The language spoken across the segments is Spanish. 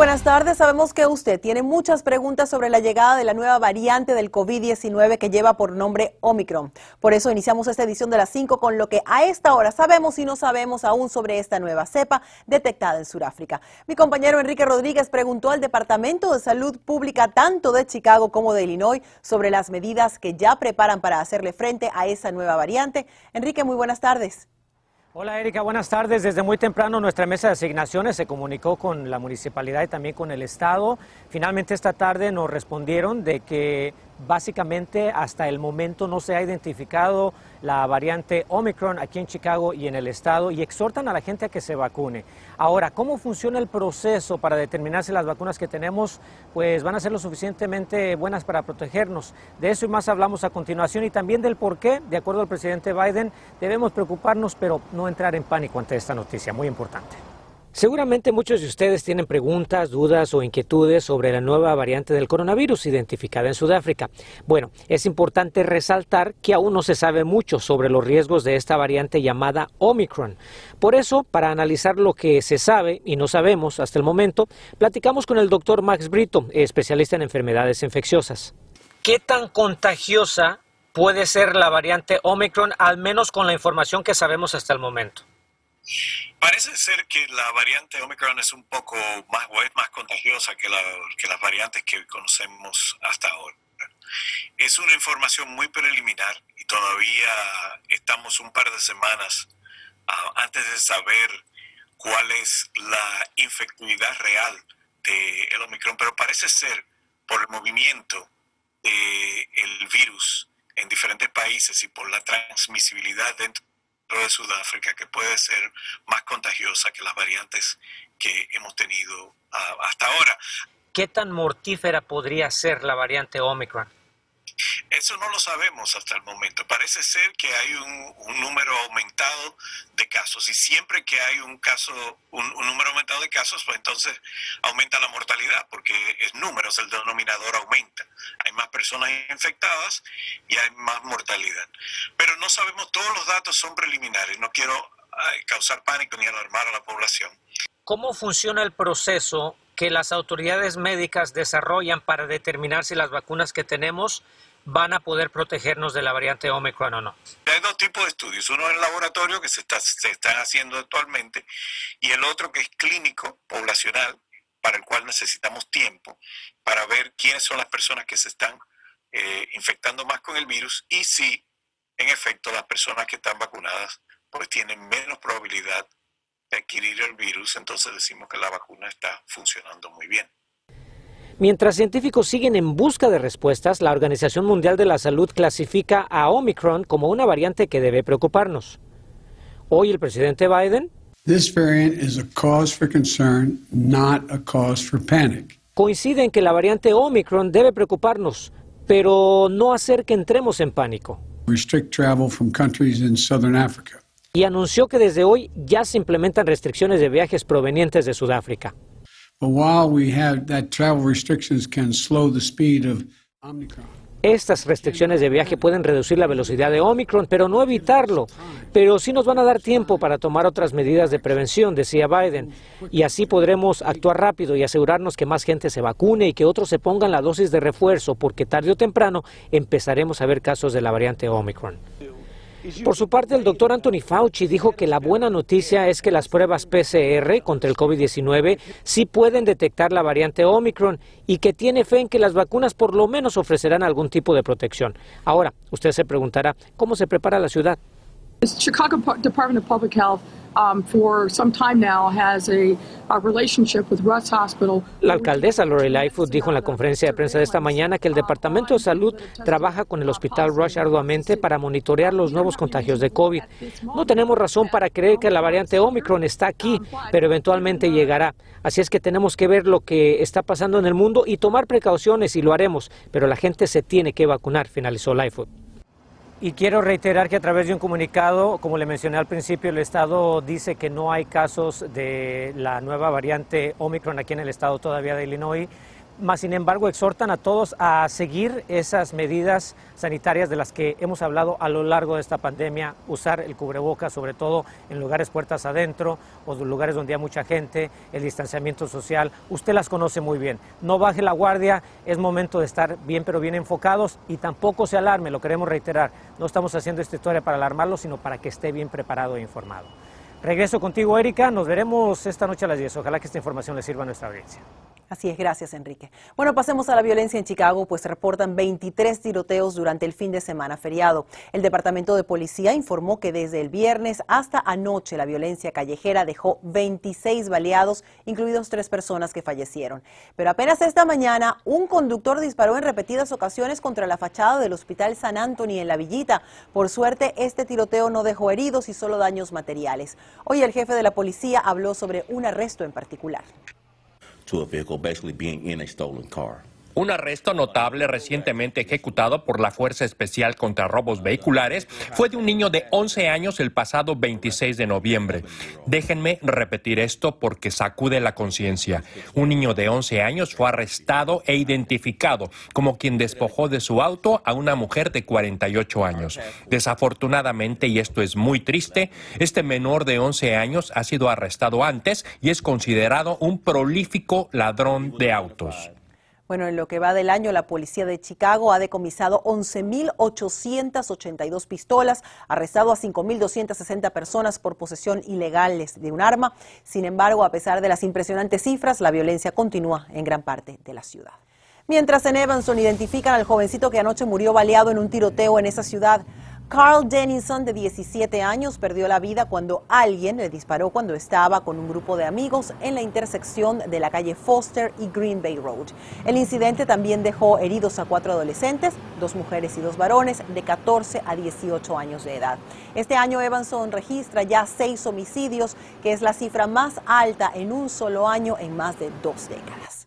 Buenas tardes. Sabemos que usted tiene muchas preguntas sobre la llegada de la nueva variante del COVID-19 que lleva por nombre Omicron. Por eso iniciamos esta edición de las 5 con lo que a esta hora sabemos y no sabemos aún sobre esta nueva cepa detectada en Sudáfrica. Mi compañero Enrique Rodríguez preguntó al Departamento de Salud Pública tanto de Chicago como de Illinois sobre las medidas que ya preparan para hacerle frente a esa nueva variante. Enrique, muy buenas tardes. Hola Erika, buenas tardes. Desde muy temprano nuestra mesa de asignaciones se comunicó con la municipalidad y también con el Estado. Finalmente esta tarde nos respondieron de que básicamente hasta el momento no se ha identificado la variante Omicron aquí en Chicago y en el estado y exhortan a la gente a que se vacune. Ahora, ¿cómo funciona el proceso para determinar si las vacunas que tenemos pues van a ser lo suficientemente buenas para protegernos? De eso y más hablamos a continuación y también del por qué, de acuerdo al presidente Biden, debemos preocuparnos pero no entrar en pánico ante esta noticia, muy importante. Seguramente muchos de ustedes tienen preguntas, dudas o inquietudes sobre la nueva variante del coronavirus identificada en Sudáfrica. Bueno, es importante resaltar que aún no se sabe mucho sobre los riesgos de esta variante llamada Omicron. Por eso, para analizar lo que se sabe y no sabemos hasta el momento, platicamos con el doctor Max Brito, especialista en enfermedades infecciosas. ¿Qué tan contagiosa puede ser la variante Omicron, al menos con la información que sabemos hasta el momento? Parece ser que la variante Omicron es un poco más, más contagiosa que, que las variantes que conocemos hasta ahora. Es una información muy preliminar y todavía estamos un par de semanas ah, antes de saber cuál es la infectividad real del Omicron, pero parece ser por el movimiento del virus en diferentes países y por la transmisibilidad dentro de Sudáfrica que puede ser más contagiosa que las variantes que hemos tenido ah, hasta ahora. ¿Qué tan mortífera podría ser la variante Omicron? Eso no lo sabemos hasta el momento. Parece ser que hay un, número aumentado casos y siempre que hay un caso, un, número aumentado de casos, pues entonces aumenta la mortalidad porque es números, el denominador aumenta. Hay más personas infectadas y hay más mortalidad. Pero no sabemos, todos los datos son preliminares. No quiero causar pánico ni alarmar a la población. ¿Cómo funciona el proceso que las autoridades médicas desarrollan para determinar si las vacunas que tenemos van a poder protegernos de la variante Omicron o no? Hay dos tipos de estudios, uno en laboratorio que se, está, se están haciendo actualmente y el otro que es clínico, poblacional, para el cual necesitamos tiempo para ver quiénes son las personas que se están eh, infectando más con el virus y si en efecto las personas que están vacunadas pues tienen menos probabilidad de adquirir el virus, entonces decimos que la vacuna está funcionando muy bien. Mientras científicos siguen en busca de respuestas, la Organización Mundial de la Salud clasifica a Omicron como una variante que debe preocuparnos. Hoy el presidente Biden coincide en que la variante Omicron debe preocuparnos, pero no hacer que entremos en pánico. Y anunció que desde hoy ya se implementan restricciones de viajes provenientes de Sudáfrica. Estas restricciones de viaje pueden reducir la velocidad de Omicron, pero no evitarlo. Pero sí nos van a dar tiempo para tomar otras medidas de prevención, decía Biden. Y así podremos actuar rápido y asegurarnos que más gente se vacune y que otros se pongan la dosis de refuerzo, porque tarde o temprano empezaremos a ver casos de la variante Omicron. Por su parte, el doctor Anthony Fauci dijo que la buena noticia es que las pruebas PCR contra el COVID-19 sí pueden detectar la variante Omicron y que tiene fe en que las vacunas por lo menos ofrecerán algún tipo de protección. Ahora, usted se preguntará, ¿cómo se prepara la ciudad? Chicago Department of Public Health la alcaldesa Lori Lightfoot dijo en la conferencia de prensa de esta mañana que el Departamento de Salud trabaja con el Hospital Rush arduamente para monitorear los nuevos contagios de COVID. No tenemos razón para creer que la variante Omicron está aquí, pero eventualmente llegará. Así es que tenemos que ver lo que está pasando en el mundo y tomar precauciones y lo haremos, pero la gente se tiene que vacunar, finalizó Lightfoot. Y quiero reiterar que a través de un comunicado, como le mencioné al principio, el Estado dice que no hay casos de la nueva variante Omicron aquí en el Estado todavía de Illinois más sin embargo exhortan a todos a seguir esas medidas sanitarias de las que hemos hablado a lo largo de esta pandemia, usar el cubreboca sobre todo en lugares puertas adentro o lugares donde hay mucha gente, el distanciamiento social, usted las conoce muy bien. No baje la guardia, es momento de estar bien pero bien enfocados y tampoco se alarme, lo queremos reiterar, no estamos haciendo esta historia para alarmarlo, sino para que esté bien preparado e informado. Regreso contigo, Erika, nos veremos esta noche a las 10. Ojalá que esta información le sirva a nuestra audiencia. Así es, gracias Enrique. Bueno, pasemos a la violencia en Chicago, pues reportan 23 tiroteos durante el fin de semana feriado. El Departamento de Policía informó que desde el viernes hasta anoche la violencia callejera dejó 26 baleados, incluidos tres personas que fallecieron. Pero apenas esta mañana, un conductor disparó en repetidas ocasiones contra la fachada del Hospital San Antonio en La Villita. Por suerte, este tiroteo no dejó heridos y solo daños materiales. Hoy el jefe de la policía habló sobre un arresto en particular. To a vehicle basically being in a stolen car. Un arresto notable recientemente ejecutado por la Fuerza Especial contra Robos Vehiculares fue de un niño de 11 años el pasado 26 de noviembre. Déjenme repetir esto porque sacude la conciencia. Un niño de 11 años fue arrestado e identificado como quien despojó de su auto a una mujer de 48 años. Desafortunadamente, y esto es muy triste, este menor de 11 años ha sido arrestado antes y es considerado un prolífico ladrón de autos. Bueno, en lo que va del año, la policía de Chicago ha decomisado 11.882 pistolas, arrestado a 5.260 personas por posesión ilegales de un arma. Sin embargo, a pesar de las impresionantes cifras, la violencia continúa en gran parte de la ciudad. Mientras en Evanston identifican al jovencito que anoche murió baleado en un tiroteo en esa ciudad. Carl Dennison, de 17 años, perdió la vida cuando alguien le disparó cuando estaba con un grupo de amigos en la intersección de la calle Foster y Green Bay Road. El incidente también dejó heridos a cuatro adolescentes, dos mujeres y dos varones de 14 a 18 años de edad. Este año Evanson registra ya seis homicidios, que es la cifra más alta en un solo año en más de dos décadas.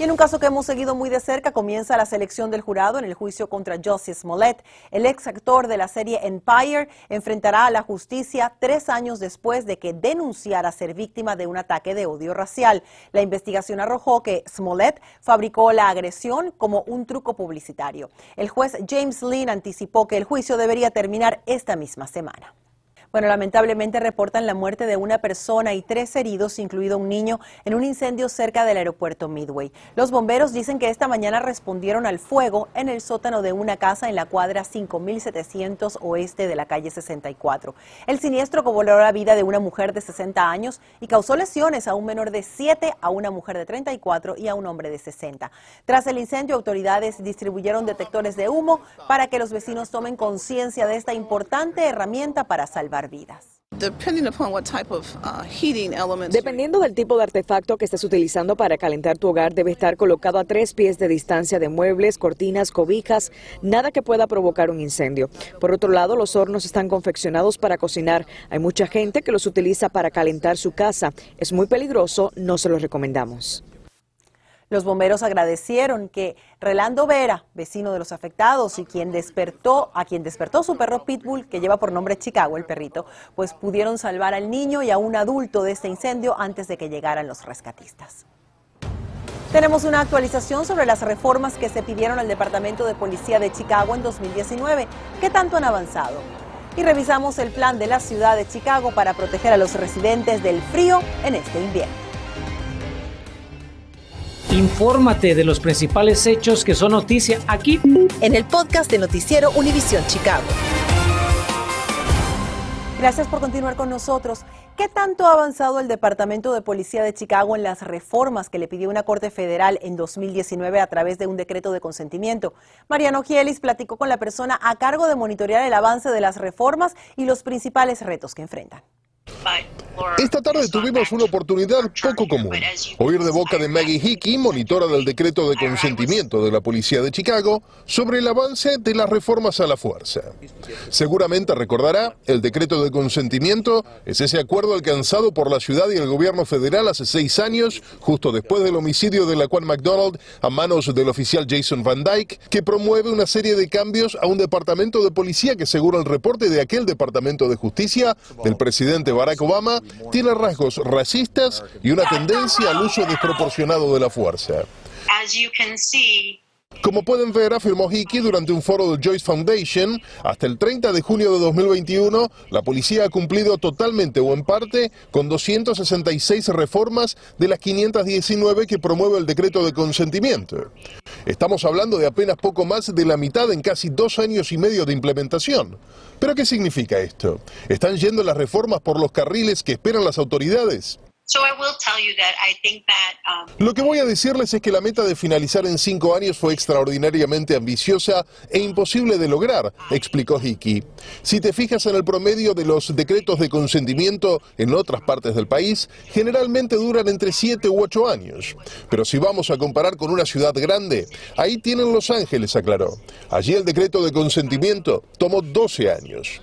Y en un caso que hemos seguido muy de cerca, comienza la selección del jurado en el juicio contra Jussie Smollett. El ex actor de la serie Empire enfrentará a la justicia tres años después de que denunciara ser víctima de un ataque de odio racial. La investigación arrojó que Smollett fabricó la agresión como un truco publicitario. El juez James Lynn anticipó que el juicio debería terminar esta misma semana. Bueno, lamentablemente reportan la muerte de una persona y tres heridos, incluido un niño, en un incendio cerca del aeropuerto Midway. Los bomberos dicen que esta mañana respondieron al fuego en el sótano de una casa en la cuadra 5700 oeste de la calle 64. El siniestro cobró la vida de una mujer de 60 años y causó lesiones a un menor de 7, a una mujer de 34 y a un hombre de 60. Tras el incendio, autoridades distribuyeron detectores de humo para que los vecinos tomen conciencia de esta importante herramienta para salvar vidas. Dependiendo del tipo de artefacto que estés utilizando para calentar tu hogar, debe estar colocado a tres pies de distancia de muebles, cortinas, cobijas, nada que pueda provocar un incendio. Por otro lado, los hornos están confeccionados para cocinar. Hay mucha gente que los utiliza para calentar su casa. Es muy peligroso, no se los recomendamos. Los bomberos agradecieron que Relando Vera, vecino de los afectados y quien despertó, a quien despertó su perro Pitbull, que lleva por nombre Chicago, el perrito, pues pudieron salvar al niño y a un adulto de este incendio antes de que llegaran los rescatistas. Tenemos una actualización sobre las reformas que se pidieron al Departamento de Policía de Chicago en 2019. ¿Qué tanto han avanzado? Y revisamos el plan de la ciudad de Chicago para proteger a los residentes del frío en este invierno. Infórmate de los principales hechos que son noticia aquí en el podcast de Noticiero Univisión Chicago. Gracias por continuar con nosotros. ¿Qué tanto ha avanzado el Departamento de Policía de Chicago en las reformas que le pidió una Corte Federal en 2019 a través de un decreto de consentimiento? Mariano Gielis platicó con la persona a cargo de monitorear el avance de las reformas y los principales retos que enfrentan. Esta tarde tuvimos una oportunidad poco común. Oír de boca de Maggie Hickey, monitora del decreto de consentimiento de la policía de Chicago, sobre el avance de las reformas a la fuerza. Seguramente recordará, el decreto de consentimiento es ese acuerdo alcanzado por la ciudad y el gobierno federal hace seis años, justo después del homicidio de la Juan McDonald a manos del oficial Jason Van Dyke, que promueve una serie de cambios a un departamento de policía que, según el reporte de aquel departamento de justicia del presidente Barack Obama, tiene rasgos racistas y una tendencia al uso desproporcionado de la fuerza. Como pueden ver, afirmó Hickey durante un foro del Joyce Foundation, hasta el 30 de junio de 2021, la policía ha cumplido totalmente o en parte con 266 reformas de las 519 que promueve el decreto de consentimiento. Estamos hablando de apenas poco más de la mitad en casi dos años y medio de implementación. ¿Pero qué significa esto? ¿Están yendo las reformas por los carriles que esperan las autoridades? Lo que voy a decirles es que la meta de finalizar en cinco años fue extraordinariamente ambiciosa e imposible de lograr, explicó Hickey. Si te fijas en el promedio de los decretos de consentimiento en otras partes del país, generalmente duran entre siete u ocho años. Pero si vamos a comparar con una ciudad grande, ahí tienen Los Ángeles, aclaró. Allí el decreto de consentimiento tomó 12 años.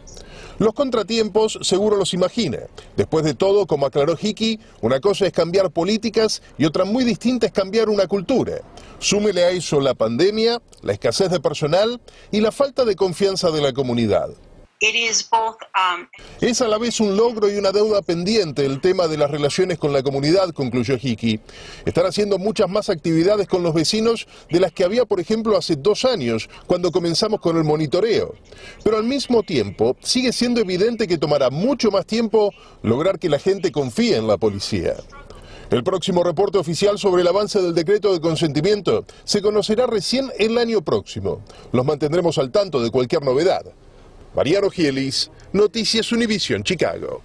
Los contratiempos seguro los imagina. Después de todo, como aclaró Hickey, una cosa es cambiar políticas y otra muy distinta es cambiar una cultura. Súmele a eso la pandemia, la escasez de personal y la falta de confianza de la comunidad. Um, es a la vez un logro y una deuda pendiente el tema de las relaciones con la comunidad, concluyó Hickey. Están haciendo muchas más actividades con los vecinos de las que había, por ejemplo, hace dos años, cuando comenzamos con el monitoreo. Pero al mismo tiempo, sigue siendo evidente que tomará mucho más tiempo lograr que la gente confíe en la policía. El próximo reporte oficial sobre el avance del decreto de consentimiento se conocerá recién el año próximo. Los mantendremos al tanto de cualquier novedad. Mariano Gielis, Noticias Univision, Chicago.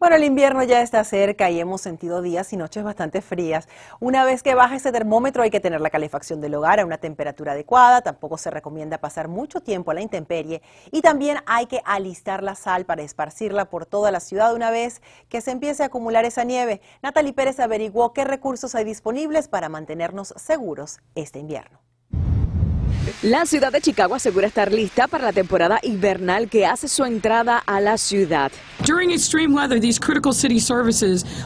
Bueno, el invierno ya está cerca y hemos sentido días y noches bastante frías. Una vez que baja ese termómetro hay que tener la calefacción del hogar a una temperatura adecuada. Tampoco se recomienda pasar mucho tiempo a la intemperie. Y también hay que alistar la sal para esparcirla por toda la ciudad una vez que se empiece a acumular esa nieve. Natalie Pérez averiguó qué recursos hay disponibles para mantenernos seguros este invierno. La ciudad de Chicago asegura estar lista para la temporada invernal que hace su entrada a la ciudad.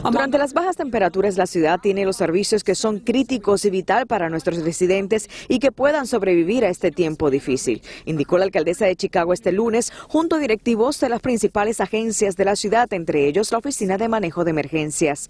Durante las bajas temperaturas, la ciudad tiene los servicios que son críticos y vital para nuestros residentes y que puedan sobrevivir a este tiempo difícil, indicó la alcaldesa de Chicago este lunes, junto a directivos de las principales agencias de la ciudad, entre ellos la Oficina de Manejo de Emergencias.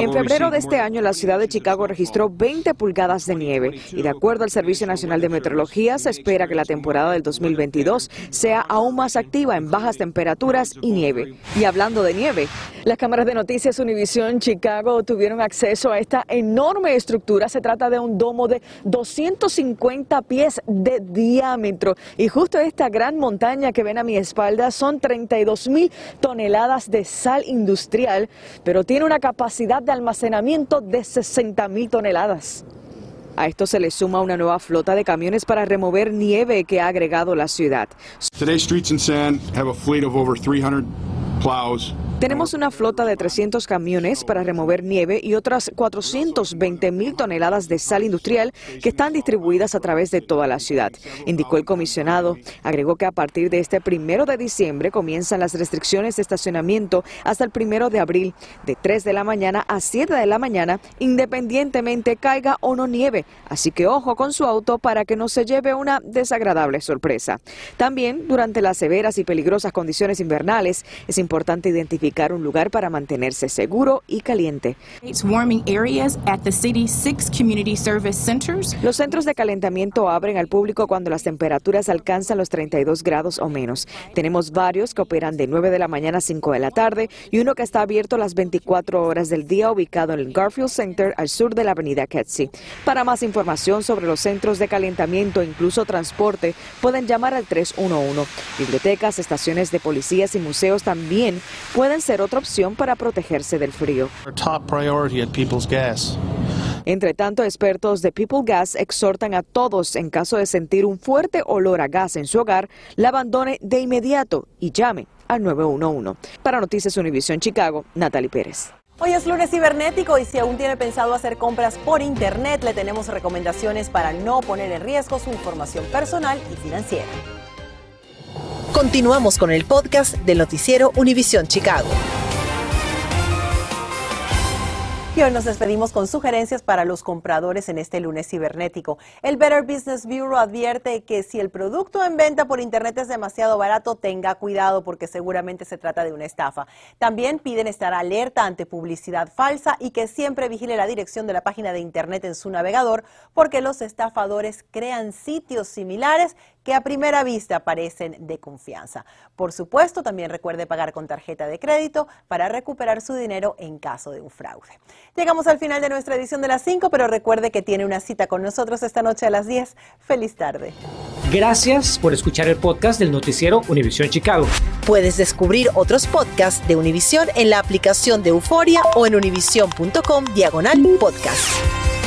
En febrero de este año, la ciudad de Chicago registró 20 pulgadas de nieve y de acuerdo al Servicio Nacional de Meteorología, se espera que la temporada del 2022 sea aún más activa en bajas temperaturas y nieve. Y hablando de nieve, las cámaras de noticias Univision Chicago tuvieron acceso a esta enorme estructura. Se trata de un domo de 250 pies de diámetro y justo esta gran montaña que ven a mi espalda son 32 mil toneladas de sal industrial industrial, pero tiene una capacidad de almacenamiento de 60 mil toneladas. A esto se le suma una nueva flota de camiones para remover nieve que ha agregado la ciudad. Today's streets and sand have a fleet of over 300 plows tenemos una flota de 300 camiones para remover nieve y otras 420 mil toneladas de sal industrial que están distribuidas a través de toda la ciudad, indicó el comisionado. Agregó que a partir de este primero de diciembre comienzan las restricciones de estacionamiento hasta el primero de abril, de 3 de la mañana a 7 de la mañana, independientemente caiga o no nieve. Así que ojo con su auto para que no se lleve una desagradable sorpresa. También, durante las severas y peligrosas condiciones invernales, es importante identificar un lugar para mantenerse seguro y caliente. Los centros de calentamiento abren al público cuando las temperaturas alcanzan los 32 grados o menos. Tenemos varios que operan de 9 de la mañana a 5 de la tarde y uno que está abierto las 24 horas del día ubicado en el Garfield Center al sur de la avenida Kedzie. Para más información sobre los centros de calentamiento e incluso transporte, pueden llamar al 311. Bibliotecas, estaciones de policías y museos también pueden ser otra opción para protegerse del frío. Entre tanto, expertos de People Gas exhortan a todos, en caso de sentir un fuerte olor a gas en su hogar, la abandone de inmediato y llame al 911. Para Noticias Univisión Chicago, Natalie Pérez. Hoy es lunes cibernético y si aún tiene pensado hacer compras por internet, le tenemos recomendaciones para no poner en riesgo su información personal y financiera. Continuamos con el podcast del noticiero Univisión Chicago. Y hoy nos despedimos con sugerencias para los compradores en este lunes cibernético. El Better Business Bureau advierte que si el producto en venta por Internet es demasiado barato, tenga cuidado porque seguramente se trata de una estafa. También piden estar alerta ante publicidad falsa y que siempre vigile la dirección de la página de Internet en su navegador porque los estafadores crean sitios similares que a primera vista parecen de confianza. Por supuesto, también recuerde pagar con tarjeta de crédito para recuperar su dinero en caso de un fraude. Llegamos al final de nuestra edición de las 5, pero recuerde que tiene una cita con nosotros esta noche a las 10. Feliz tarde. Gracias por escuchar el podcast del noticiero Univisión Chicago. Puedes descubrir otros podcasts de Univisión en la aplicación de Euforia o en univision.com diagonal podcast.